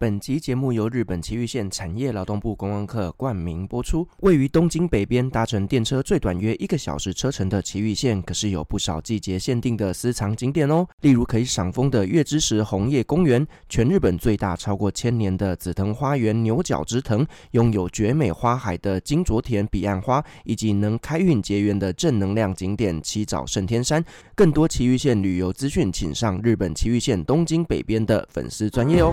本集节目由日本埼玉县产业劳动部观光课冠名播出。位于东京北边，搭乘电车最短约一个小时车程的埼玉县，可是有不少季节限定的私藏景点哦。例如可以赏枫的月之石红叶公园，全日本最大超过千年的紫藤花园牛角之藤，拥有绝美花海的金卓田彼岸花，以及能开运结缘的正能量景点七早圣天山。更多埼玉县旅游资讯，请上日本埼玉县东京北边的粉丝专业哦。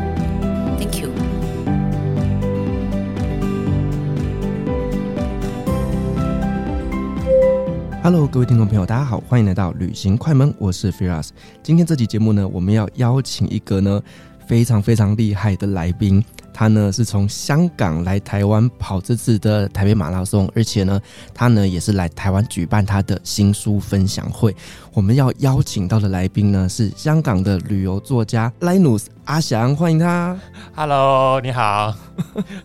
Hello，各位听众朋友，大家好，欢迎来到旅行快门，我是 Firas。今天这期节目呢，我们要邀请一个呢非常非常厉害的来宾，他呢是从香港来台湾跑这次的台北马拉松，而且呢，他呢也是来台湾举办他的新书分享会。我们要邀请到的来宾呢是香港的旅游作家 Linus 阿翔，欢迎他。Hello，你好。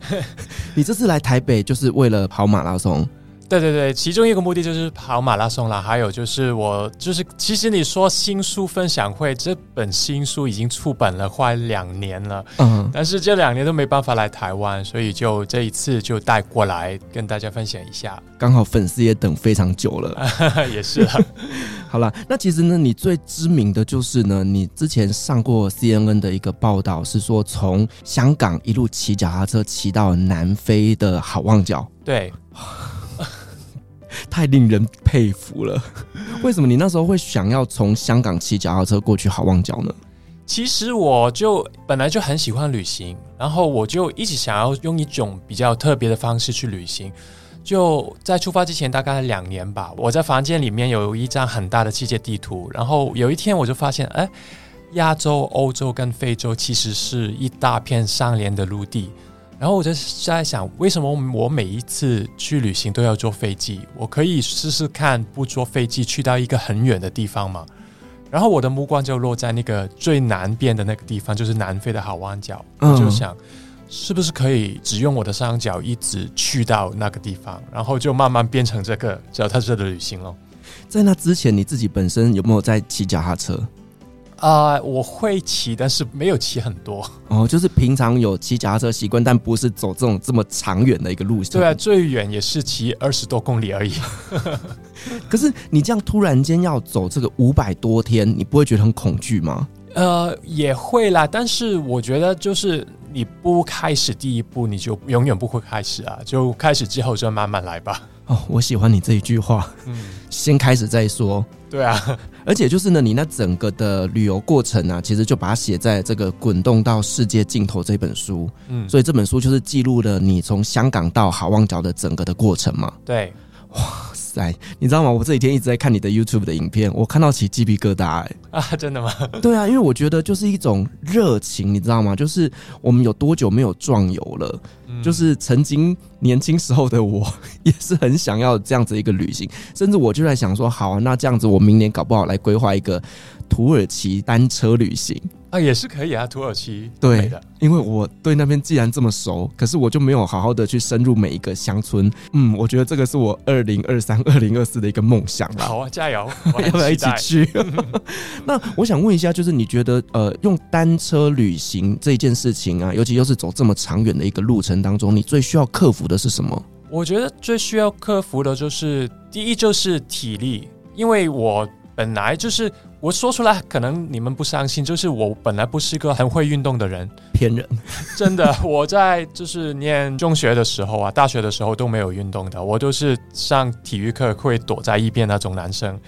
你这次来台北就是为了跑马拉松？对对对，其中一个目的就是跑马拉松啦，还有就是我就是，其实你说新书分享会，这本新书已经出版了快两年了，嗯，但是这两年都没办法来台湾，所以就这一次就带过来跟大家分享一下。刚好粉丝也等非常久了，也是啊。好了，那其实呢，你最知名的就是呢，你之前上过 CNN 的一个报道，是说从香港一路骑脚踏车骑到南非的好望角，对。太令人佩服了！为什么你那时候会想要从香港骑脚踏车过去好望角呢？其实我就本来就很喜欢旅行，然后我就一直想要用一种比较特别的方式去旅行。就在出发之前大概两年吧，我在房间里面有一张很大的世界地图，然后有一天我就发现，哎，亚洲、欧洲跟非洲其实是一大片相连的陆地。然后我就在想，为什么我每一次去旅行都要坐飞机？我可以试试看不坐飞机去到一个很远的地方吗？然后我的目光就落在那个最南边的那个地方，就是南非的好望角。我就想，是不是可以只用我的双脚一直去到那个地方，然后就慢慢变成这个脚踏车的旅行咯。在那之前，你自己本身有没有在骑脚踏车？啊、呃，我会骑，但是没有骑很多 哦。就是平常有骑脚踏车习惯，但不是走这种这么长远的一个路线。对啊，最远也是骑二十多公里而已。可是你这样突然间要走这个五百多天，你不会觉得很恐惧吗？呃，也会啦。但是我觉得，就是你不开始第一步，你就永远不会开始啊。就开始之后，就慢慢来吧。哦，我喜欢你这一句话。嗯，先开始再说。对啊。而且就是呢，你那整个的旅游过程啊，其实就把它写在这个《滚动到世界尽头》这本书。嗯，所以这本书就是记录了你从香港到好望角的整个的过程嘛。对，哇塞，你知道吗？我这几天一直在看你的 YouTube 的影片，我看到起鸡皮疙瘩哎、欸！啊，真的吗？对啊，因为我觉得就是一种热情，你知道吗？就是我们有多久没有壮游了？嗯、就是曾经年轻时候的我，也是很想要这样子一个旅行，甚至我就在想说，好啊，那这样子我明年搞不好来规划一个土耳其单车旅行。啊，也是可以啊，土耳其对的，因为我对那边既然这么熟，可是我就没有好好的去深入每一个乡村。嗯，我觉得这个是我二零二三、二零二四的一个梦想了。好啊，加油！要不要一起去？那我想问一下，就是你觉得呃，用单车旅行这件事情啊，尤其又是走这么长远的一个路程当中，你最需要克服的是什么？我觉得最需要克服的就是第一就是体力，因为我本来就是。我说出来可能你们不相信，就是我本来不是一个很会运动的人，骗人，真的。我在就是念中学的时候啊，大学的时候都没有运动的，我都是上体育课会躲在一边那种男生。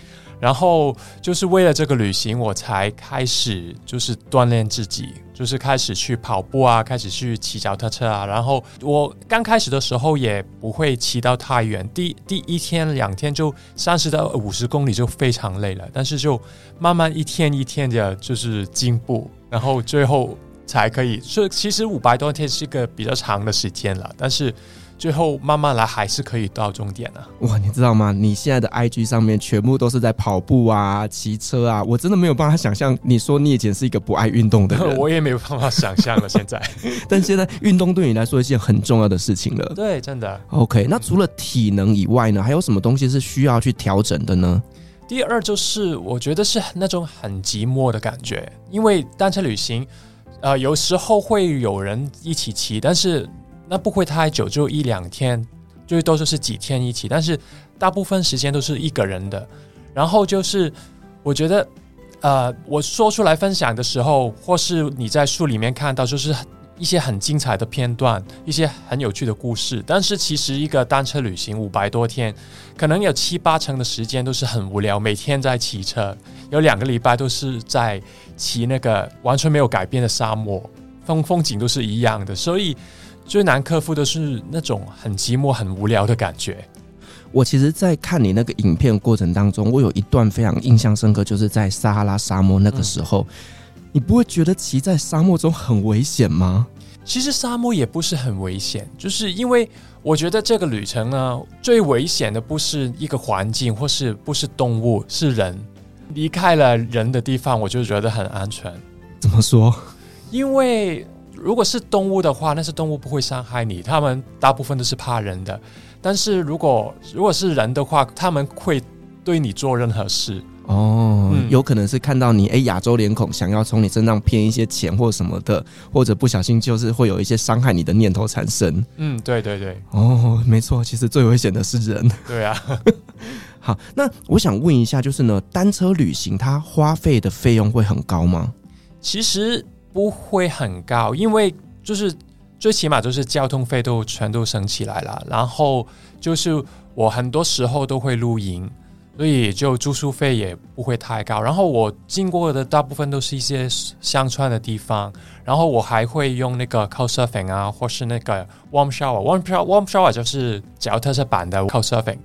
然后就是为了这个旅行，我才开始就是锻炼自己，就是开始去跑步啊，开始去骑脚踏车啊。然后我刚开始的时候也不会骑到太远，第第一天两天就三十到五十公里就非常累了，但是就慢慢一天一天的就是进步，然后最后才可以。所以其实五百多天是一个比较长的时间了，但是。最后慢慢来，还是可以到终点的。哇，你知道吗？你现在的 IG 上面全部都是在跑步啊、骑车啊，我真的没有办法想象。你说你以前是一个不爱运动的人，我也没有办法想象了。现在，但现在运动对你来说是一件很重要的事情了。对，真的。OK，那除了体能以外呢，还有什么东西是需要去调整的呢？第二就是我觉得是那种很寂寞的感觉，因为单车旅行，呃，有时候会有人一起骑，但是。那不会太久，就一两天，最多就是几天一起，但是大部分时间都是一个人的。然后就是，我觉得，呃，我说出来分享的时候，或是你在书里面看到，就是一些很精彩的片段，一些很有趣的故事。但是其实一个单车旅行五百多天，可能有七八成的时间都是很无聊，每天在骑车，有两个礼拜都是在骑那个完全没有改变的沙漠，风风景都是一样的，所以。最难克服的是那种很寂寞、很无聊的感觉。我其实，在看你那个影片过程当中，我有一段非常印象深刻，就是在撒哈拉沙漠那个时候，嗯、你不会觉得骑在沙漠中很危险吗？其实沙漠也不是很危险，就是因为我觉得这个旅程呢，最危险的不是一个环境，或是不是动物，是人。离开了人的地方，我就觉得很安全。怎么说？因为。如果是动物的话，那些动物不会伤害你，它们大部分都是怕人的。但是如果如果是人的话，他们会对你做任何事。哦，嗯、有可能是看到你哎，亚洲脸孔，想要从你身上骗一些钱或什么的，或者不小心就是会有一些伤害你的念头产生。嗯，对对对。哦，没错，其实最危险的是人。对啊。好，那我想问一下，就是呢，单车旅行它花费的费用会很高吗？其实。不会很高，因为就是最起码就是交通费都全都省起来了，然后就是我很多时候都会露营，所以就住宿费也不会太高。然后我经过的大部分都是一些乡村的地方，然后我还会用那个 Couchsurfing 啊，或是那个 Warm Shower，Warm Shower，Warm Shower 就是脚特色版的 Couchsurfing，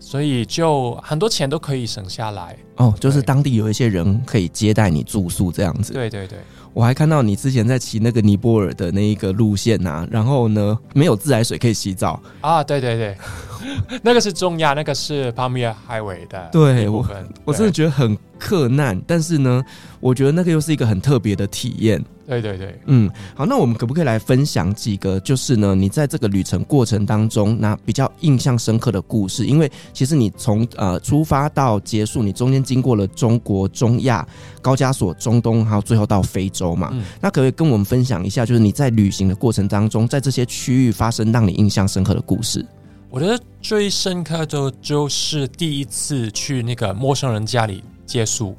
所以就很多钱都可以省下来。哦，就是当地有一些人可以接待你住宿这样子。对对对。我还看到你之前在骑那个尼泊尔的那一个路线呐、啊，然后呢，没有自来水可以洗澡。啊，对对对，那个是中亚，那个是帕米尔海尾的对我，我真的觉得很克难，但是呢，我觉得那个又是一个很特别的体验。对对对，嗯，好，那我们可不可以来分享几个，就是呢，你在这个旅程过程当中，那比较印象深刻的故事？因为其实你从呃出发到结束，你中间经过了中国、中亚、高加索、中东，还有最后到非洲嘛。嗯，那可不可以跟我们分享一下，就是你在旅行的过程当中，在这些区域发生让你印象深刻的故事？我觉得最深刻的就是第一次去那个陌生人家里借宿。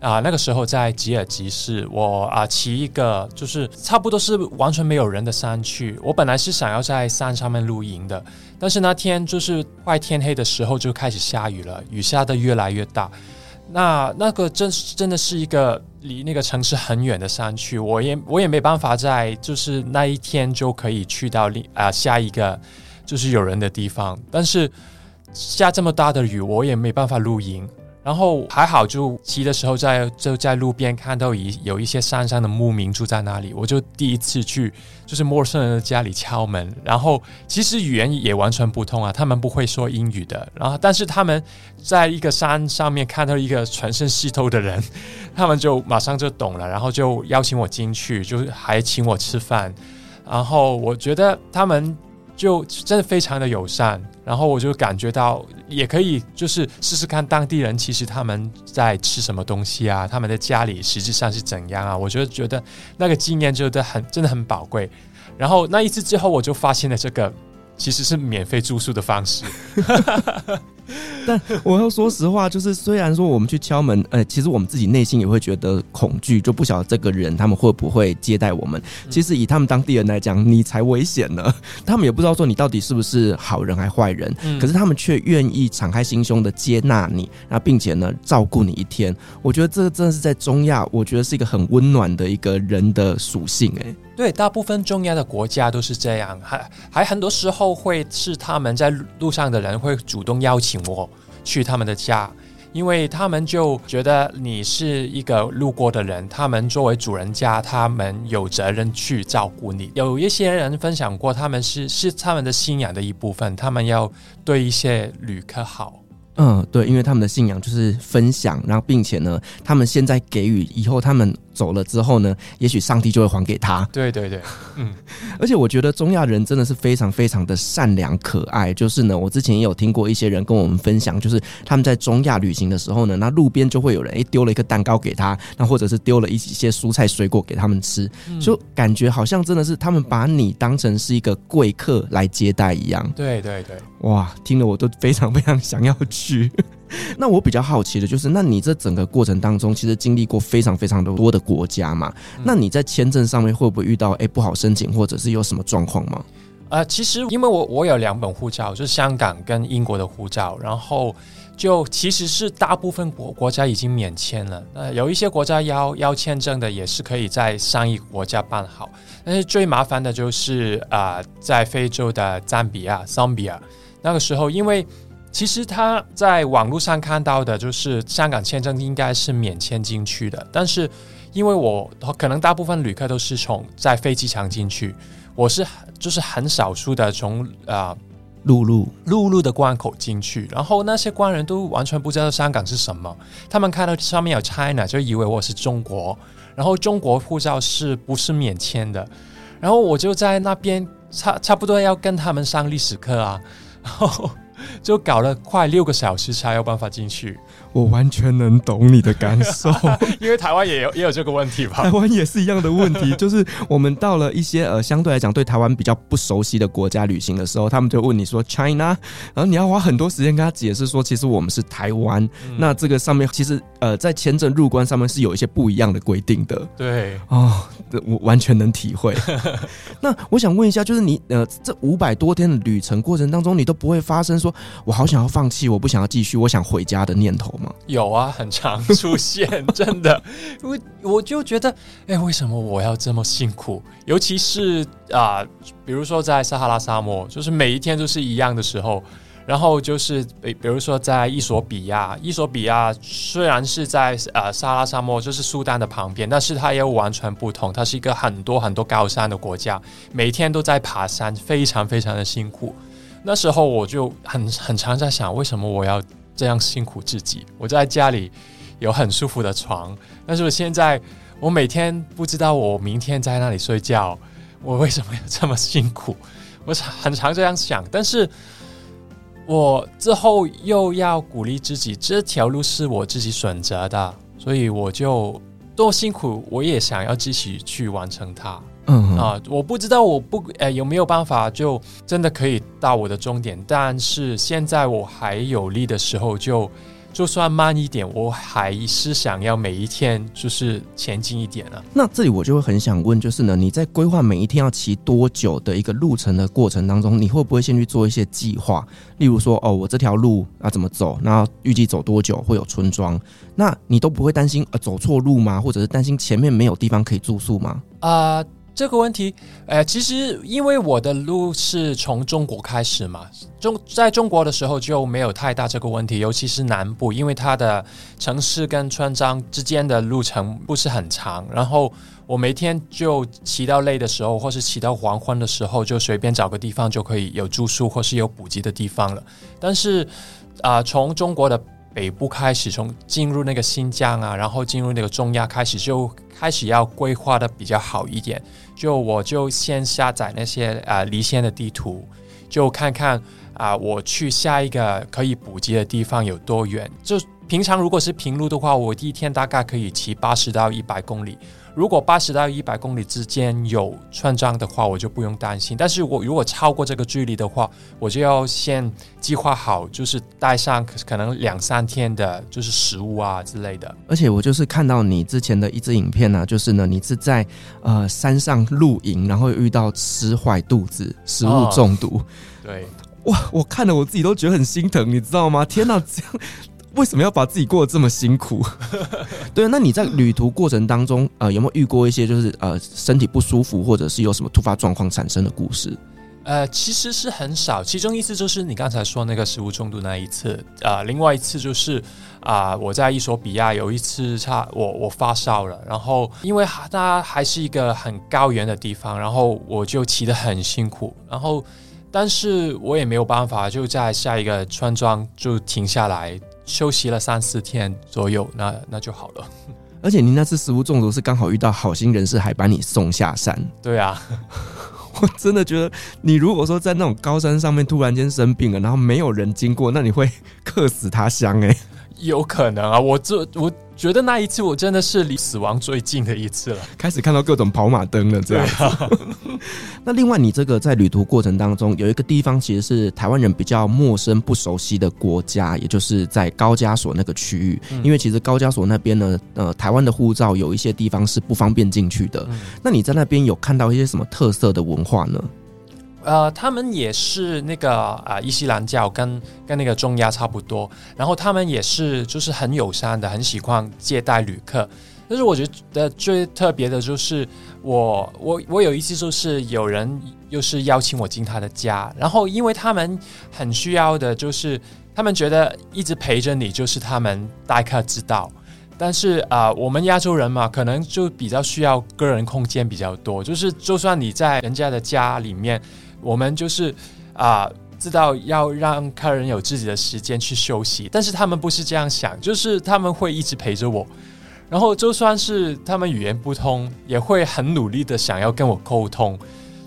啊，那个时候在吉尔吉斯，我啊骑一个就是差不多是完全没有人的山去。我本来是想要在山上面露营的，但是那天就是快天黑的时候就开始下雨了，雨下的越来越大。那那个真真的是一个离那个城市很远的山区，我也我也没办法在就是那一天就可以去到另啊下一个就是有人的地方。但是下这么大的雨，我也没办法露营。然后还好，就骑的时候在就在路边看到一有一些山上的牧民住在那里，我就第一次去，就是陌生人的家里敲门。然后其实语言也完全不通啊，他们不会说英语的。然后但是他们在一个山上面看到一个全身湿透的人，他们就马上就懂了，然后就邀请我进去，就还请我吃饭。然后我觉得他们。就真的非常的友善，然后我就感觉到也可以，就是试试看当地人其实他们在吃什么东西啊，他们的家里实际上是怎样啊，我就觉得那个经验就得很真的很宝贵。然后那一次之后，我就发现了这个其实是免费住宿的方式。但我要说实话，就是虽然说我们去敲门，呃，其实我们自己内心也会觉得恐惧，就不晓得这个人他们会不会接待我们。其实以他们当地人来讲，你才危险呢。他们也不知道说你到底是不是好人还坏人，可是他们却愿意敞开心胸的接纳你，那并且呢照顾你一天。我觉得这个真的是在中亚，我觉得是一个很温暖的一个人的属性。哎，对，大部分中亚的国家都是这样，还还很多时候会是他们在路上的人会主动邀请我。去他们的家，因为他们就觉得你是一个路过的人，他们作为主人家，他们有责任去照顾你。有一些人分享过，他们是是他们的信仰的一部分，他们要对一些旅客好。嗯，对，因为他们的信仰就是分享，然后并且呢，他们现在给予，以后他们走了之后呢，也许上帝就会还给他。对对对，嗯，而且我觉得中亚人真的是非常非常的善良可爱。就是呢，我之前也有听过一些人跟我们分享，就是他们在中亚旅行的时候呢，那路边就会有人诶丢了一个蛋糕给他，那或者是丢了一些蔬菜水果给他们吃，就感觉好像真的是他们把你当成是一个贵客来接待一样。对对对，哇，听了我都非常非常想要去。那我比较好奇的就是，那你这整个过程当中，其实经历过非常非常的多的国家嘛？那你在签证上面会不会遇到哎不好申请，或者是有什么状况吗？呃，其实因为我我有两本护照，就是香港跟英国的护照，然后就其实是大部分国国家已经免签了。呃，有一些国家要要签证的，也是可以在上一国家办好。但是最麻烦的就是啊，在非洲的赞比亚、桑比亚那个时候，因为。其实他在网络上看到的，就是香港签证应该是免签进去的。但是因为我可能大部分旅客都是从在飞机场进去，我是就是很少数的从啊陆路陆路的关口进去，然后那些官人都完全不知道香港是什么，他们看到上面有 China 就以为我是中国，然后中国护照是不是免签的？然后我就在那边差差不多要跟他们上历史课啊，然后。就搞了快六个小时才有办法进去，我完全能懂你的感受，因为台湾也有也有这个问题吧？台湾也是一样的问题，就是我们到了一些呃相对来讲对台湾比较不熟悉的国家旅行的时候，他们就问你说 China，然后你要花很多时间跟他解释说，其实我们是台湾。嗯、那这个上面其实呃在签证入关上面是有一些不一样的规定的。对哦，我完全能体会。那我想问一下，就是你呃这五百多天的旅程过程当中，你都不会发生说。我好想要放弃，我不想要继续，我想回家的念头有啊，很常出现，真的。我我就觉得，哎、为什么我要这么辛苦？尤其是啊、比如说在撒哈拉沙漠，就是每一天都是一样的时候。然后就是比比如说在伊索比亚，伊索比亚虽然是在呃撒哈拉沙漠，就是苏丹的旁边，但是它又完全不同，它是一个很多很多高山的国家，每天都在爬山，非常非常的辛苦。那时候我就很很常在想，为什么我要这样辛苦自己？我在家里有很舒服的床，但是我现在我每天不知道我明天在哪里睡觉，我为什么要这么辛苦？我很常这样想，但是我之后又要鼓励自己，这条路是我自己选择的，所以我就多辛苦，我也想要继续去完成它。嗯啊，我不知道我不呃有没有办法就真的可以到我的终点，但是现在我还有力的时候就，就就算慢一点，我还是想要每一天就是前进一点啊。那这里我就会很想问，就是呢，你在规划每一天要骑多久的一个路程的过程当中，你会不会先去做一些计划？例如说，哦，我这条路要怎么走？那预计走多久会有村庄？那你都不会担心呃走错路吗？或者是担心前面没有地方可以住宿吗？啊、呃。这个问题，呃，其实因为我的路是从中国开始嘛，中在中国的时候就没有太大这个问题，尤其是南部，因为它的城市跟村庄之间的路程不是很长，然后我每天就骑到累的时候，或是骑到黄昏的时候，就随便找个地方就可以有住宿或是有补给的地方了。但是啊、从中国的北部开始，从进入那个新疆啊，然后进入那个中亚开始，就开始要规划的比较好一点。就我就先下载那些啊、离线的地图，就看看啊、我去下一个可以补给的地方有多远。就平常如果是平路的话，我第一天大概可以骑八十到一百公里。如果八十到一百公里之间有穿障的话，我就不用担心。但是我如果超过这个距离的话，我就要先计划好，就是带上可能两三天的，就是食物啊之类的。而且我就是看到你之前的一支影片呢、啊，就是呢，你是在呃山上露营，然后遇到吃坏肚子、食物中毒。哦、对，哇，我看了我自己都觉得很心疼，你知道吗？天哪，这样。为什么要把自己过得这么辛苦？对，那你在旅途过程当中，呃，有没有遇过一些就是呃身体不舒服，或者是有什么突发状况产生的故事？呃，其实是很少，其中一次就是你刚才说那个食物中毒那一次，啊、呃，另外一次就是啊、呃，我在伊索比亚有一次差我我发烧了，然后因为它还是一个很高原的地方，然后我就骑得很辛苦，然后但是我也没有办法，就在下一个村庄就停下来。休息了三四天左右，那那就好了。而且您那次食物中毒是刚好遇到好心人士，还把你送下山。对啊，我真的觉得你如果说在那种高山上面突然间生病了，然后没有人经过，那你会 客死他乡哎、欸。有可能啊，我这我觉得那一次我真的是离死亡最近的一次了，开始看到各种跑马灯了这样。啊、那另外，你这个在旅途过程当中，有一个地方其实是台湾人比较陌生、不熟悉的国家，也就是在高加索那个区域。嗯、因为其实高加索那边呢，呃，台湾的护照有一些地方是不方便进去的。嗯、那你在那边有看到一些什么特色的文化呢？呃，他们也是那个啊、伊斯兰教跟跟那个中亚差不多，然后他们也是就是很友善的，很喜欢接待旅客。但是我觉得最特别的就是我我我有一次就是有人又是邀请我进他的家，然后因为他们很需要的就是他们觉得一直陪着你就是他们待客之道，但是啊、我们亚洲人嘛，可能就比较需要个人空间比较多，就是就算你在人家的家里面。我们就是啊、呃，知道要让客人有自己的时间去休息，但是他们不是这样想，就是他们会一直陪着我，然后就算是他们语言不通，也会很努力的想要跟我沟通，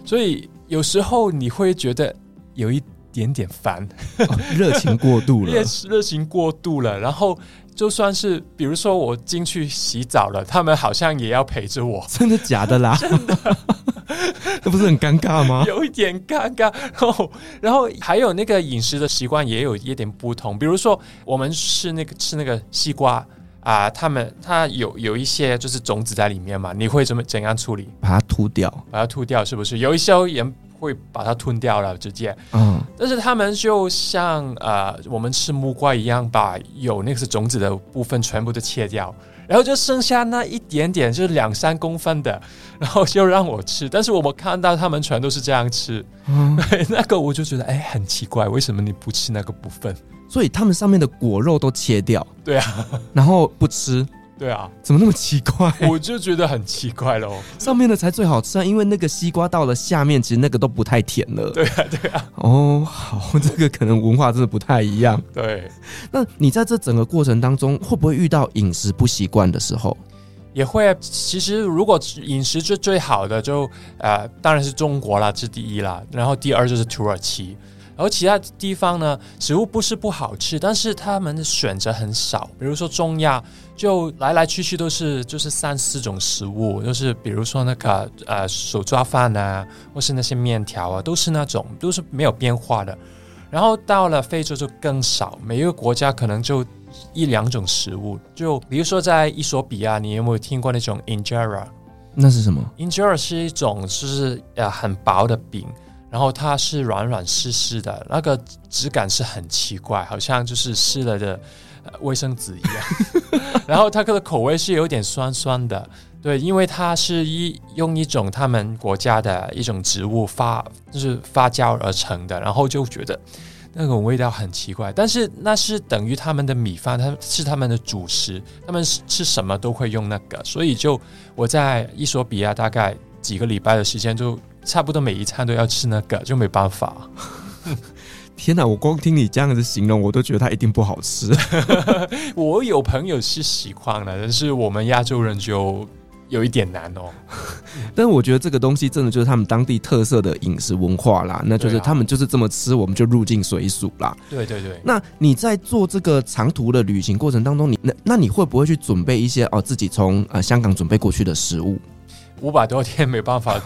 所以有时候你会觉得有一点点烦，哦、热情过度了，热热情过度了，然后就算是比如说我进去洗澡了，他们好像也要陪着我，真的假的啦？真的。这不是很尴尬吗？有一点尴尬，然后，然后还有那个饮食的习惯也有一点不同。比如说，我们吃那个吃那个西瓜啊、呃，他们它有有一些就是种子在里面嘛，你会怎么怎样处理？把它吐掉，把它吐掉，是不是？有一些人会把它吞掉了，直接。嗯。但是他们就像呃，我们吃木瓜一样，把有那个是种子的部分全部都切掉。然后就剩下那一点点，就是两三公分的，然后就让我吃。但是我们看到他们全都是这样吃，嗯、对，那个我就觉得哎，很奇怪，为什么你不吃那个部分？所以他们上面的果肉都切掉，对啊，然后不吃。对啊，怎么那么奇怪？我就觉得很奇怪喽。上面的才最好吃啊，因为那个西瓜到了下面，其实那个都不太甜了。对啊，对啊。哦，好，这个可能文化真的不太一样。对，那你在这整个过程当中，会不会遇到饮食不习惯的时候？也会。其实如果饮食最最好的就，就呃，当然是中国啦，是第一啦。然后第二就是土耳其。然后其他地方呢，食物不是不好吃，但是他们的选择很少。比如说中亚，就来来去去都是就是三四种食物，就是比如说那个呃手抓饭啊，或是那些面条啊，都是那种都是没有变化的。然后到了非洲就更少，每一个国家可能就一两种食物。就比如说在伊索比亚，你有没有听过那种 injera？那是什么？injera 是一种就是呃很薄的饼。然后它是软软湿湿的，那个质感是很奇怪，好像就是湿了的卫生纸一样。然后它的口味是有点酸酸的，对，因为它是一用一种他们国家的一种植物发，就是发酵而成的，然后就觉得那种味道很奇怪。但是那是等于他们的米饭，它是他们的主食，他们吃什么都会用那个，所以就我在伊索比亚大概几个礼拜的时间，就差不多每一餐都要吃那个，就没办法。天哪！我光听你这样子形容，我都觉得它一定不好吃。我有朋友是喜欢的，但是我们亚洲人就有一点难哦。但是我觉得这个东西真的就是他们当地特色的饮食文化啦，那就是他们就是这么吃，我们就入境随俗啦。对对对。那你在做这个长途的旅行过程当中，你那那你会不会去准备一些哦自己从呃香港准备过去的食物？五百多天没办法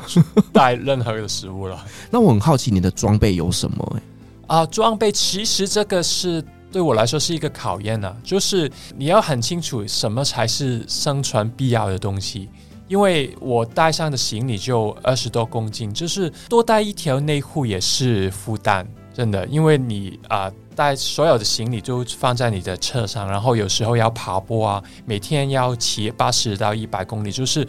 带任何的食物了。那我很好奇你的装备有什么、欸？啊，装备其实这个是对我来说是一个考验呢、啊，就是你要很清楚什么才是生存必要的东西。因为我带上的行李就二十多公斤，就是多带一条内裤也是负担，真的。因为你啊，带所有的行李都放在你的车上，然后有时候要跑步啊，每天要骑八十到一百公里，就是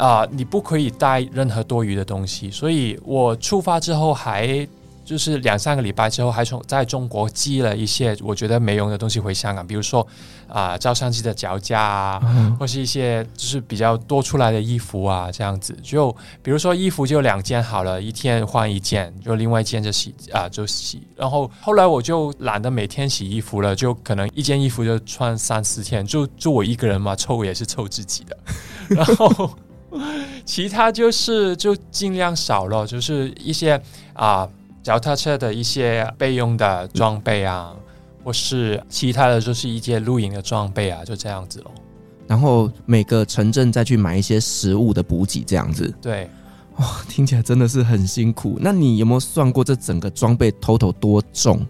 啊，你不可以带任何多余的东西。所以我出发之后还。就是两三个礼拜之后，还从在中国寄了一些我觉得没用的东西回香港，比如说啊，照相机的脚架啊，嗯、或是一些就是比较多出来的衣服啊，这样子。就比如说衣服就两件好了，一天换一件，就另外一件就洗啊就洗。然后后来我就懒得每天洗衣服了，就可能一件衣服就穿三四天，就就我一个人嘛，凑也是凑自己的。然后 其他就是就尽量少了，就是一些啊。脚踏车的一些备用的装备啊，或是其他的，就是一些露营的装备啊，就这样子咯。然后每个城镇再去买一些食物的补给，这样子。对，哇，听起来真的是很辛苦。那你有没有算过这整个装备 total 多重？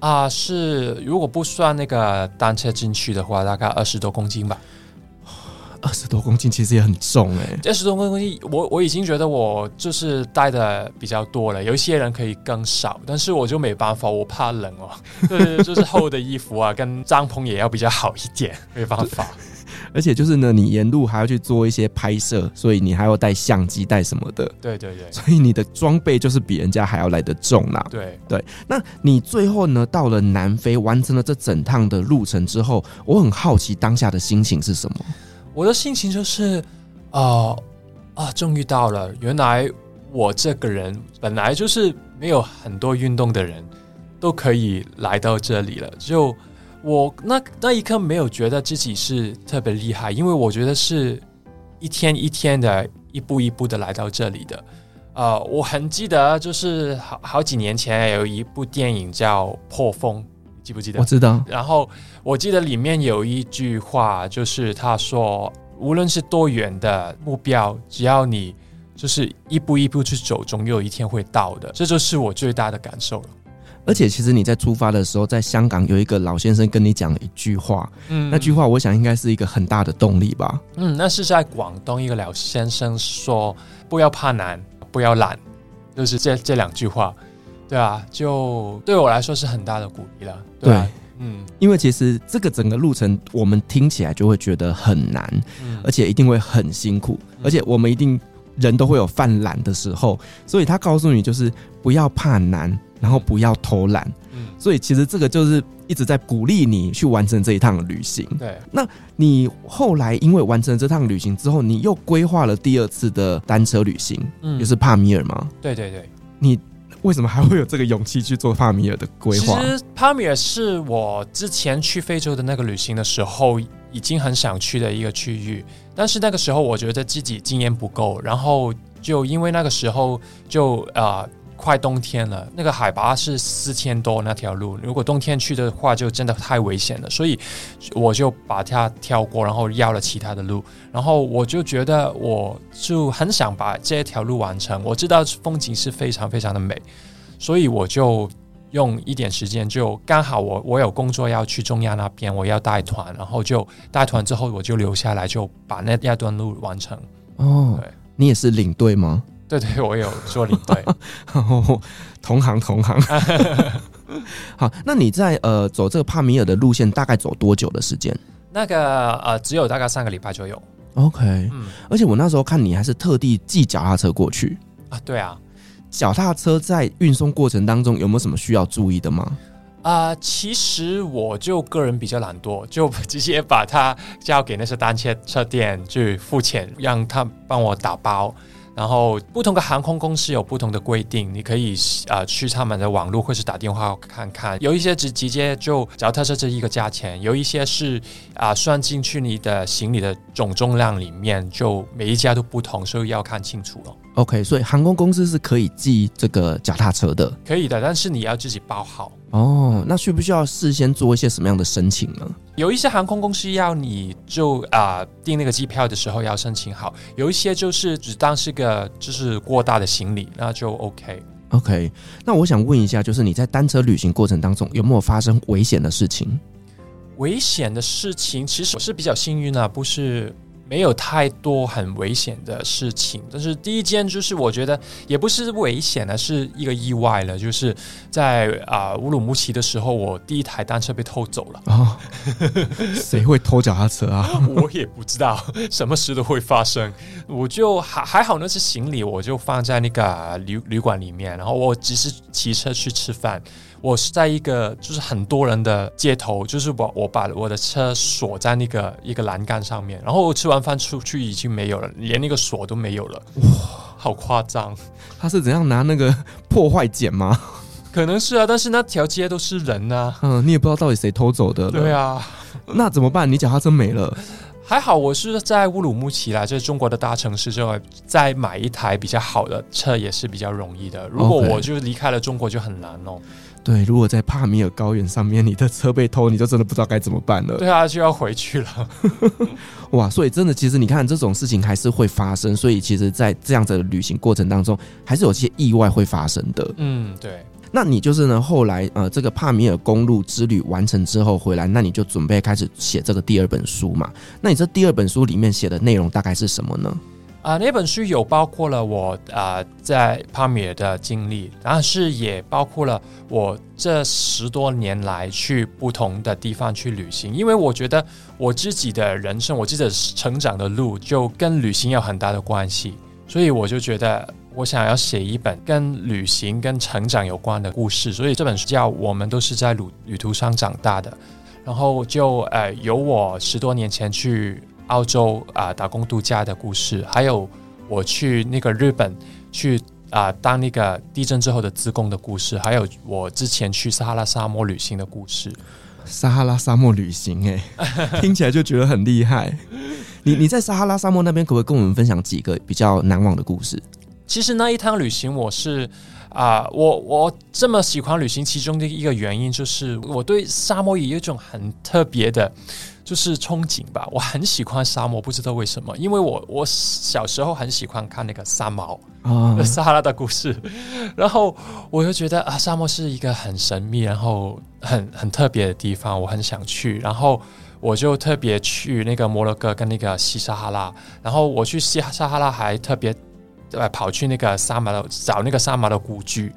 啊，是如果不算那个单车进去的话，大概二十多公斤吧。二十多公斤其实也很重哎、欸，二十多公斤，我我已经觉得我就是带的比较多了。有一些人可以更少，但是我就没办法，我怕冷哦。对，就是厚的衣服啊，跟帐篷也要比较好一点，没办法。而且就是呢，你沿路还要去做一些拍摄，所以你还要带相机带什么的。对对对，所以你的装备就是比人家还要来得重啦。对对，那你最后呢，到了南非，完成了这整趟的路程之后，我很好奇当下的心情是什么？我的心情就是，啊、啊，终于到了！原来我这个人本来就是没有很多运动的人，都可以来到这里了。就我那那一刻没有觉得自己是特别厉害，因为我觉得是一天一天的，一步一步的来到这里的。啊、呃，我很记得，就是好好几年前有一部电影叫《破风》。记不记得？我知道。然后我记得里面有一句话，就是他说：“无论是多远的目标，只要你就是一步一步去走，总有一天会到的。”这就是我最大的感受了。而且，其实你在出发的时候，在香港有一个老先生跟你讲了一句话，嗯，那句话我想应该是一个很大的动力吧。嗯，那是在广东一个老先生说：“不要怕难，不要懒。”就是这这两句话。对啊，就对我来说是很大的鼓励了。对，啊、对，嗯，因为其实这个整个路程，我们听起来就会觉得很难，嗯，而且一定会很辛苦，嗯，而且我们一定人都会有犯懒的时候，所以他告诉你就是不要怕难，然后不要偷懒，嗯，所以其实这个就是一直在鼓励你去完成这一趟旅行。对，那你后来因为完成这趟旅行之后，你又规划了第二次的单车旅行，嗯，就是帕米尔吗？对对对，你。为什么还会有这个勇气去做帕米尔的规划？其实帕米尔是我之前去非洲的那个旅行的时候已经很想去的一个区域，但是那个时候我觉得自己经验不够，然后就因为那个时候就啊。快冬天了，那个海拔是四千多，那条路如果冬天去的话，就真的太危险了。所以我就把它跳过，然后要了其他的路。然后我就觉得，我就很想把这条路完成。我知道风景是非常非常的美，所以我就用一点时间，就刚好我我有工作要去中亚那边，我要带团，然后就带团之后我就留下来，就把那那段路完成。哦，你也是领队吗？对对，我有做领队，同行同 行。好，那你在呃走这个帕米尔的路线大概走多久的时间？那个呃只有大概三个礼拜就有。OK，嗯而且我那时候看你还是特地寄脚踏车过去。啊，对啊，脚踏车在运送过程当中有没有什么需要注意的吗？啊、其实我就个人比较懒惰，就直接把它交给那些单车车店去付钱，让他帮我打包。然后不同的航空公司有不同的规定，你可以啊、去他们的网络或是打电话看看。有一些直直接就只要特设这一个价钱，有一些是啊、算进去你的行李的总重量里面，就每一家都不同，所以要看清楚哦。OK，所以航空公司是可以寄这个脚踏车的，可以的，但是你要自己包好。哦。那需不需要事先做一些什么样的申请呢？有一些航空公司要你就啊、呃、订那个机票的时候要申请好，有一些就是只当是个就是过大的行李，那就 OK。OK，那我想问一下，就是你在单车旅行过程当中有没有发生危险的事情？危险的事情其实我是比较幸运啊，不是。没有太多很危险的事情，但是第一件就是我觉得也不是危险的，是一个意外了。就是在啊、呃、乌鲁木齐的时候，我第一台单车被偷走了。哦，谁会偷脚踏车啊？我也不知道，什么事都会发生。我就还还好，那是行李，我就放在那个旅旅馆里面，然后我只是骑车去吃饭。我是在一个就是很多人的街头，就是我我把我的车锁在那个一个栏杆上面，然后我吃完饭出去已经没有了，连那个锁都没有了，哇，好夸张！他是怎样拿那个破坏剪吗？可能是啊，但是那条街都是人啊，嗯，你也不知道到底谁偷走的。对啊，那怎么办？你脚踏车没了？还好我是在乌鲁木齐啦，这是中国的大城市之外，再买一台比较好的车也是比较容易的。如果我就离开了中国就很难哦。对，如果在帕米尔高原上面，你的车被偷，你就真的不知道该怎么办了。对啊，就要回去了。哇，所以真的，其实你看这种事情还是会发生。所以其实，在这样子的旅行过程当中，还是有些意外会发生的。嗯，对。那你就是呢，后来呃，这个帕米尔公路之旅完成之后回来，那你就准备开始写这个第二本书嘛？那你这第二本书里面写的内容大概是什么呢？啊、那本书有包括了我啊、在帕米尔的经历，但是也包括了我这十多年来去不同的地方去旅行。因为我觉得我自己的人生，我自己的成长的路就跟旅行有很大的关系，所以我就觉得我想要写一本跟旅行、跟成长有关的故事。所以这本书叫《我们都是在旅旅途上长大的》，然后就呃有我十多年前去。澳洲啊、呃，打工度假的故事，还有我去那个日本去啊、呃，当那个地震之后的自贡的故事，还有我之前去撒哈拉沙漠旅行的故事。撒哈拉沙漠旅行、欸，哎，听起来就觉得很厉害。你你在撒哈拉沙漠那边，可不可以跟我们分享几个比较难忘的故事？其实那一趟旅行，我是啊、呃，我我这么喜欢旅行，其中的一个原因就是我对沙漠有一种很特别的。就是憧憬吧，我很喜欢沙漠，不知道为什么，因为我我小时候很喜欢看那个三毛啊，撒哈拉的故事，然后我就觉得啊，沙漠是一个很神秘，然后很很特别的地方，我很想去，然后我就特别去那个摩洛哥跟那个西撒哈拉，然后我去西撒哈拉还特别呃跑去那个三毛的找那个三毛的故居。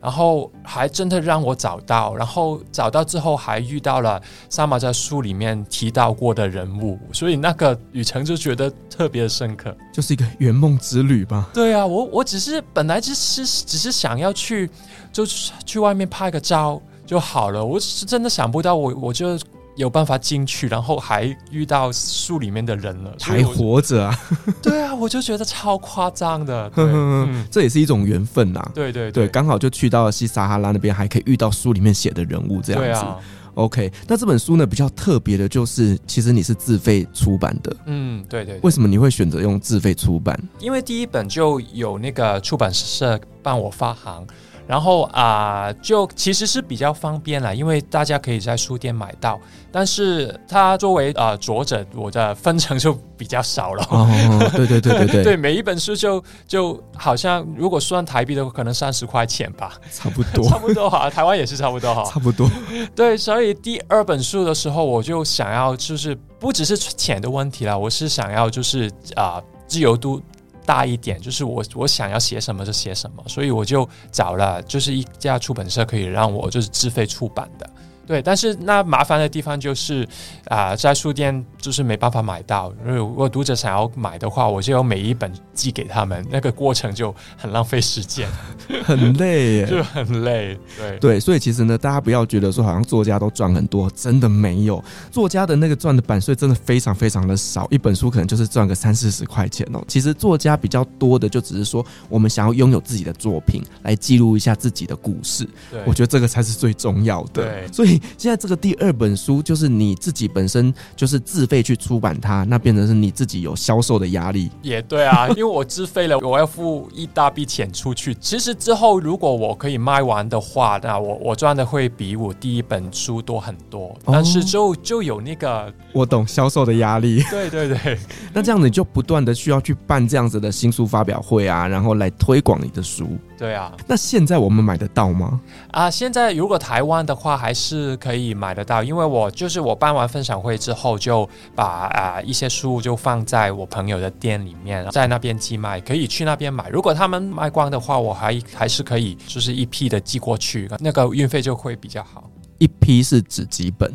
然后还真的让我找到，然后找到之后还遇到了三毛在书里面提到过的人物，所以那个旅程就觉得特别的深刻，就是一个圆梦之旅吧。对啊，我我只是本来只是只是想要去，就去外面拍个照就好了，我是真的想不到我我就。有办法进去，然后还遇到书里面的人了，还活着啊！对啊，我就觉得超夸张的，嗯，这也是一种缘分呐。对对对，刚好就去到了西撒哈拉那边，还可以遇到书里面写的人物这样子。，OK，那这本书呢比较特别的就是，其实你是自费出版的。嗯，对对。为什么你会选择用自费出版？因为第一本就有那个出版社帮我发行。然后啊、呃，就其实是比较方便了，因为大家可以在书店买到。但是它作为啊、呃、作者，我的分成就比较少了。哦，对对对对对，对 每一本书就就好像如果算台币的话，可能三十块钱吧，差不多，差不多哈，台湾也是差不多哈，差不多。对，所以第二本书的时候，我就想要就是不只是钱的问题了，我是想要就是啊、呃、自由度。大一点，就是我我想要写什么就写什么，所以我就找了就是一家出版社可以让我就是自费出版的，对，但是那麻烦的地方就是啊、呃，在书店就是没办法买到。如果读者想要买的话，我就要每一本寄给他们，那个过程就很浪费时间，很累耶，就很累。对对，所以其实呢，大家不要觉得说好像作家都赚很多，真的没有。作家的那个赚的版税真的非常非常的少，一本书可能就是赚个三四十块钱哦。其实作家比较多的就只是说，我们想要拥有自己的作品，来记录一下自己的故事。对，我觉得这个才是最重要的。对，所以。现在这个第二本书就是你自己本身就是自费去出版它，那变成是你自己有销售的压力。也对啊，因为我自费了，我要付一大笔钱出去。其实之后如果我可以卖完的话，那我我赚的会比我第一本书多很多。但是就就有那个我懂销售的压力。对对对，那这样子你就不断的需要去办这样子的新书发表会啊，然后来推广你的书。对啊，那现在我们买得到吗？啊，现在如果台湾的话，还是可以买得到，因为我就是我办完分享会之后，就把啊一些书就放在我朋友的店里面，在那边寄卖，可以去那边买。如果他们卖光的话，我还还是可以，就是一批的寄过去，那个运费就会比较好。一批是指几本？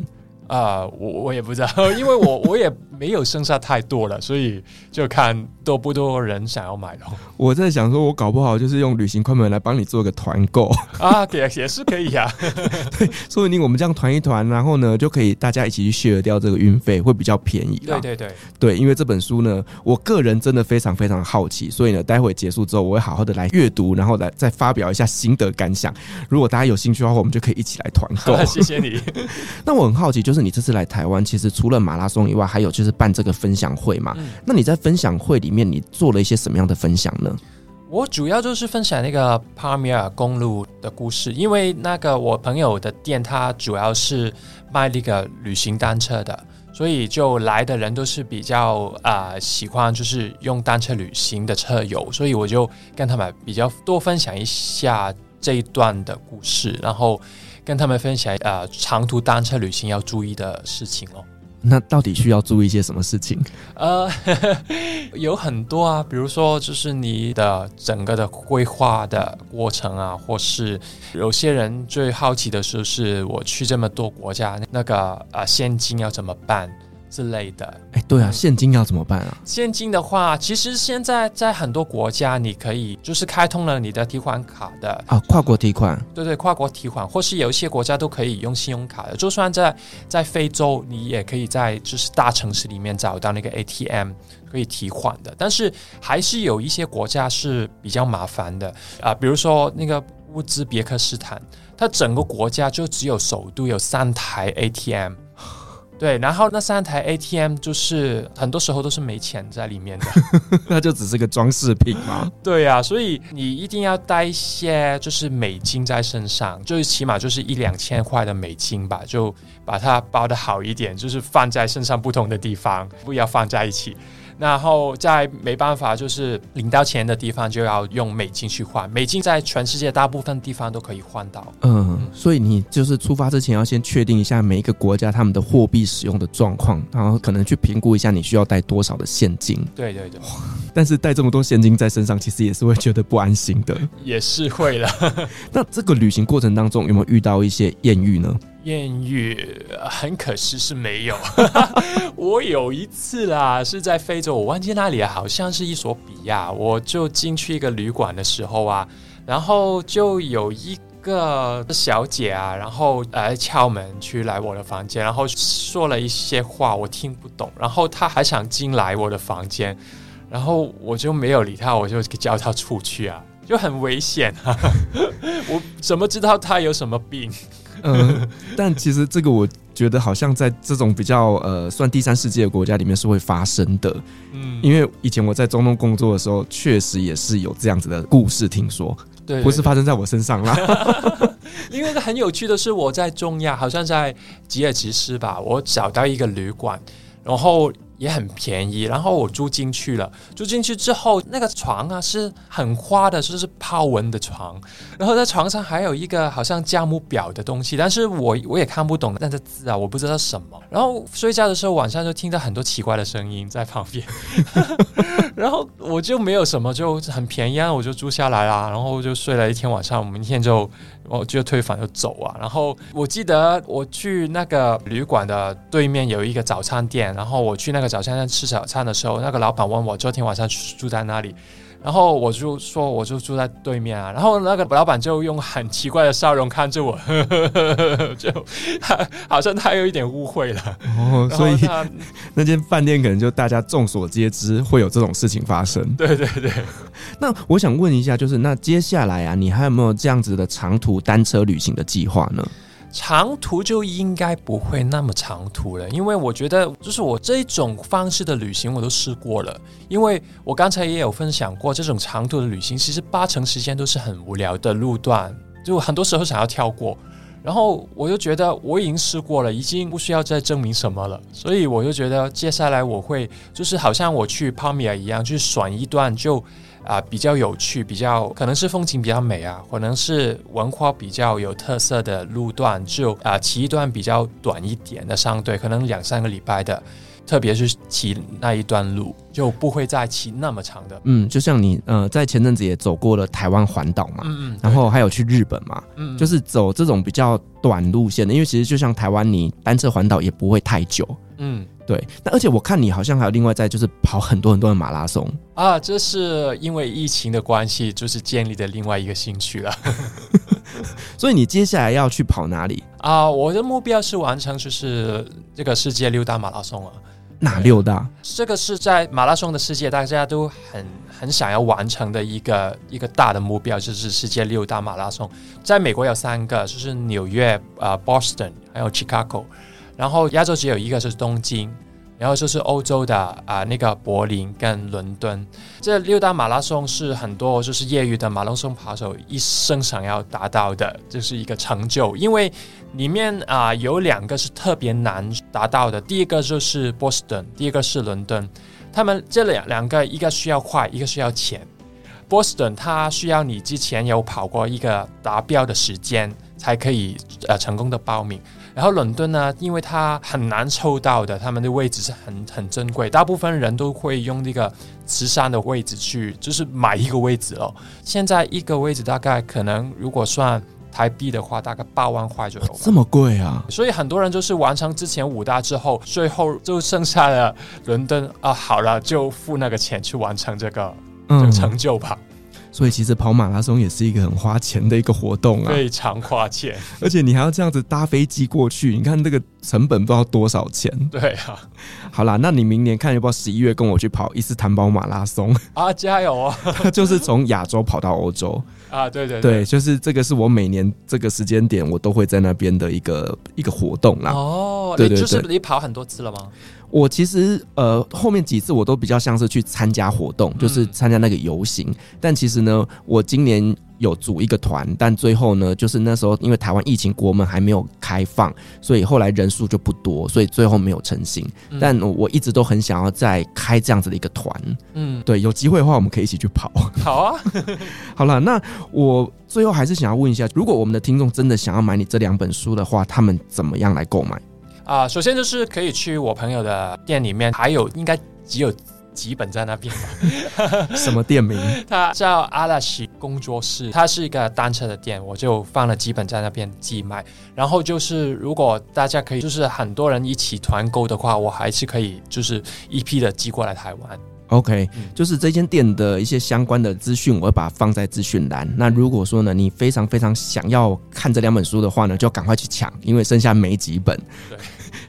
啊，我我也不知道，因为我我也没有剩下太多了，所以就看多不多人想要买咯。我在想说，我搞不好就是用旅行快门来帮你做个团购啊，也也是可以呀、啊。对，说不定我们这样团一团，然后呢就可以大家一起去 share 掉这个运费，会比较便宜。对对对对，因为这本书呢，我个人真的非常非常好奇，所以呢，待会结束之后，我会好好的来阅读，然后来再发表一下心得感想。如果大家有兴趣的话，我们就可以一起来团购。谢谢你。那我很好奇，就是。你这次来台湾，其实除了马拉松以外，还有就是办这个分享会嘛？嗯。那你在分享会里面，你做了一些什么样的分享呢？我主要就是分享那个帕米尔公路的故事，因为那个我朋友的店，他主要是卖那个旅行单车的，所以就来的人都是比较啊、呃、喜欢就是用单车旅行的车友，所以我就跟他们比较多分享一下这一段的故事，然后。跟他们分享呃长途单车旅行要注意的事情哦。那到底需要注意一些什么事情？呃呵呵，有很多啊，比如说就是你的整个的规划的过程啊，或是有些人最好奇的就是我去这么多国家，那个啊、呃、现金要怎么办？之类的，哎，对啊，现金要怎么办啊？现金的话，其实现在在很多国家，你可以就是开通了你的提款卡的啊，跨国提款，对对，跨国提款，或是有一些国家都可以用信用卡的。就算在在非洲，你也可以在就是大城市里面找到那个 ATM 可以提款的。但是还是有一些国家是比较麻烦的啊，比如说那个乌兹别克斯坦，它整个国家就只有首都有三台 ATM。对，然后那三台 ATM 就是很多时候都是没钱在里面的，那就只是个装饰品嘛。对呀、啊，所以你一定要带一些就是美金在身上，就是起码就是一两千块的美金吧，就把它包的好一点，就是放在身上不同的地方，不要放在一起。然后在没办法就是领到钱的地方，就要用美金去换。美金在全世界大部分地方都可以换到。嗯，所以你就是出发之前要先确定一下每一个国家他们的货币使用的状况，然后可能去评估一下你需要带多少的现金。对对对。但是带这么多现金在身上，其实也是会觉得不安心的。也是会的。那这个旅行过程当中有没有遇到一些艳遇呢？艳遇很可惜是没有。我有一次啦，是在非洲，我忘记那里，好像是衣索比亚。我就进去一个旅馆的时候啊，然后就有一个小姐啊，然后来敲门去来我的房间，然后说了一些话，我听不懂。然后她还想进来我的房间，然后我就没有理她，我就叫她出去啊，就很危险啊。我怎么知道她有什么病？嗯，但其实这个我觉得好像在这种比较呃算第三世界的国家里面是会发生的，嗯，因为以前我在中东工作的时候，确实也是有这样子的故事听说，对，不是发生在我身上啦。因为很有趣的是，我在中亚，好像在吉尔吉斯吧，我找到一个旅馆，然后也很便宜，然后我住进去了。住进去之后，那个床啊是很花的，就是抛纹的床。然后在床上还有一个好像价目表的东西，但是我我也看不懂那个字啊，我不知道什么。然后睡觉的时候晚上就听到很多奇怪的声音在旁边，然后我就没有什么，就很便宜啊，我就住下来啦。然后就睡了一天晚上，明天就我就退房就走啊。然后我记得我去那个旅馆的对面有一个早餐店，然后我去那个。早餐在吃早餐的时候，那个老板问我昨天晚上住在哪里，然后我就说我就住在对面啊，然后那个老板就用很奇怪的笑容看着我，呵呵呵就好像他有一点误会了。哦，所以那间饭店可能就大家众所皆知会有这种事情发生。对对对。那我想问一下，就是那接下来啊，你还有没有这样子的长途单车旅行的计划呢？长途就应该不会那么长途了，因为我觉得就是我这种方式的旅行我都试过了。因为我刚才也有分享过，这种长途的旅行其实八成时间都是很无聊的路段，就很多时候想要跳过。然后我就觉得我已经试过了，已经不需要再证明什么了，所以我就觉得接下来我会就是好像我去帕米尔一样，去选一段就。啊、呃，比较有趣，比较可能是风景比较美啊，可能是文化比较有特色的路段，就啊、呃、骑一段比较短一点的，相对可能两三个礼拜的，特别是骑那一段路，就不会再骑那么长的。嗯，就像你呃在前阵子也走过了台湾环岛嘛，嗯嗯，然后还有去日本嘛，嗯，就是走这种比较短路线的，因为其实就像台湾，你单车环岛也不会太久，嗯。对，那而且我看你好像还有另外在就是跑很多很多的马拉松啊，这是因为疫情的关系，就是建立的另外一个兴趣了。所以你接下来要去跑哪里啊？我的目标是完成就是这个世界六大马拉松啊。哪六大？这个是在马拉松的世界，大家都很很想要完成的一个一个大的目标，就是世界六大马拉松。在美国有三个，就是纽约、啊、呃、Boston 还有 Chicago。然后亚洲只有一个是东京，然后就是欧洲的啊、那个柏林跟伦敦，这六大马拉松是很多就是业余的马拉松跑手一生想要达到的，这是一个成就。因为里面啊、有两个是特别难达到的，第一个就是波士顿，第一个是伦敦。他们这两两个一个需要快，一个需要浅。波士顿它需要你之前有跑过一个达标的时间才可以呃成功的报名。然后伦敦呢，因为它很难抽到的，他们的位置是很很珍贵，大部分人都会用那个慈善的位置去，就是买一个位置哦。现在一个位置大概可能如果算台币的话，大概八万块左右。这么贵啊！所以很多人就是完成之前五大之后，最后就剩下了伦敦啊，好了，就付那个钱去完成这个、嗯、这个成就吧。所以其实跑马拉松也是一个很花钱的一个活动啊，非常花钱，而且你还要这样子搭飞机过去，你看这个成本不知道多少钱。对啊，好啦，那你明年看要不要十一月跟我去跑伊斯坦堡马拉松啊？加油啊！就是从亚洲跑到欧洲 啊！对对对，对，就是这个是我每年这个时间点我都会在那边的一个一个活动啦。哦，对对对，就是你跑很多次了吗？我其实呃后面几次我都比较像是去参加活动，就是参加那个游行。嗯、但其实呢，我今年有组一个团，但最后呢，就是那时候因为台湾疫情国门还没有开放，所以后来人数就不多，所以最后没有成型。嗯、但我一直都很想要再开这样子的一个团。嗯，对，有机会的话我们可以一起去跑。好啊，好了，那我最后还是想要问一下，如果我们的听众真的想要买你这两本书的话，他们怎么样来购买？啊，首先就是可以去我朋友的店里面，还有应该只有几本在那边吧。什么店名？它叫阿拉西工作室，它是一个单车的店，我就放了几本在那边寄卖。然后就是如果大家可以，就是很多人一起团购的话，我还是可以就是一批的寄过来台湾。OK，就是这间店的一些相关的资讯，我会把它放在资讯栏。那如果说呢，你非常非常想要看这两本书的话呢，就赶快去抢，因为剩下没几本。对。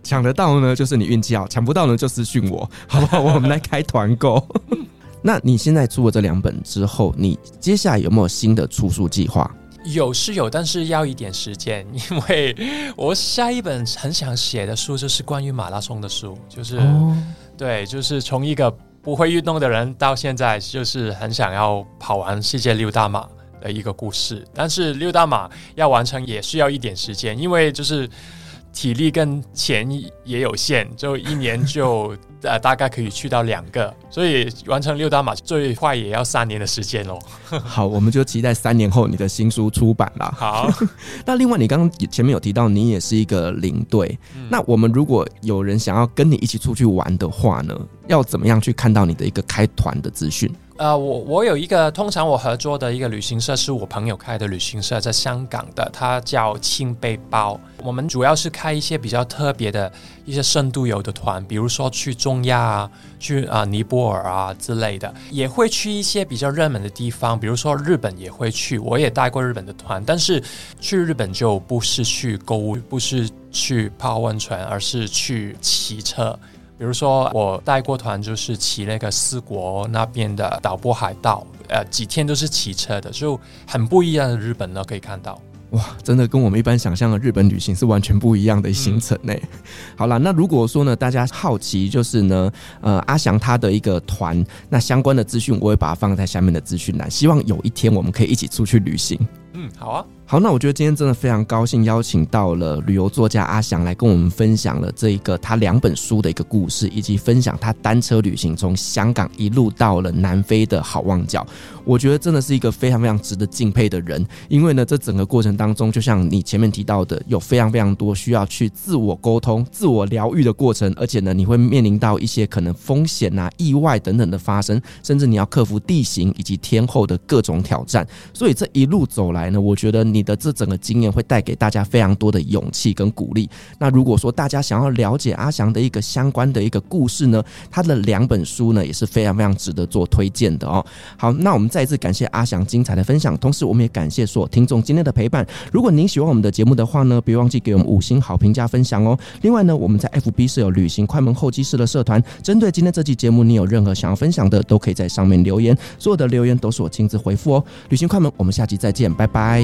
抢得到呢，就是你运气好；抢不到呢，就私讯我，好不好？我们来开团购。那你现在出了这两本之后，你接下来有没有新的出书计划？有是有，但是要一点时间，因为我下一本很想写的书就是关于马拉松的书，就是、哦、对，就是从一个不会运动的人到现在，就是很想要跑完世界六大马的一个故事。但是六大马要完成也需要一点时间，因为就是。体力跟钱也有限，就一年就呃，大概可以去到两个，所以完成六大马最快也要三年的时间喽。好，我们就期待三年后你的新书出版了。好，那另外你刚刚前面有提到你也是一个领队，嗯、那我们如果有人想要跟你一起出去玩的话呢，要怎么样去看到你的一个开团的资讯？呃，我我有一个，通常我合作的一个旅行社是我朋友开的旅行社，在香港的，它叫轻背包。我们主要是开一些比较特别的一些深度游的团，比如说去中东亚啊，去啊、尼泊尔啊之类的，也会去一些比较热门的地方，比如说日本也会去，我也带过日本的团，但是去日本就不是去购物，不是去泡温泉，而是去骑车。比如说，我带过团，就是骑那个四国那边的岛波海道，呃，几天都是骑车的，就很不一样的日本呢，可以看到。哇，真的跟我们一般想象的日本旅行是完全不一样的行程呢。嗯、好了，那如果说呢，大家好奇就是呢，呃，阿翔他的一个团，那相关的资讯我会把它放在下面的资讯栏，希望有一天我们可以一起出去旅行。嗯，好啊。好，那我觉得今天真的非常高兴，邀请到了旅游作家阿翔来跟我们分享了这一个他两本书的一个故事，以及分享他单车旅行从香港一路到了南非的好望角。我觉得真的是一个非常非常值得敬佩的人，因为呢，这整个过程当中，就像你前面提到的，有非常非常多需要去自我沟通、自我疗愈的过程，而且呢，你会面临到一些可能风险啊、意外等等的发生，甚至你要克服地形以及天候的各种挑战。所以这一路走来呢，我觉得你。你的这整个经验会带给大家非常多的勇气跟鼓励。那如果说大家想要了解阿翔的一个相关的一个故事呢，他的两本书呢也是非常非常值得做推荐的哦。好，那我们再一次感谢阿翔精彩的分享，同时我们也感谢所有听众今天的陪伴。如果您喜欢我们的节目的话呢，别忘记给我们五星好评加分享哦。另外呢，我们在 FB 是有旅行快门候机室的社团，针对今天这期节目，你有任何想要分享的，都可以在上面留言，所有的留言都是我亲自回复哦。旅行快门，我们下期再见，拜拜。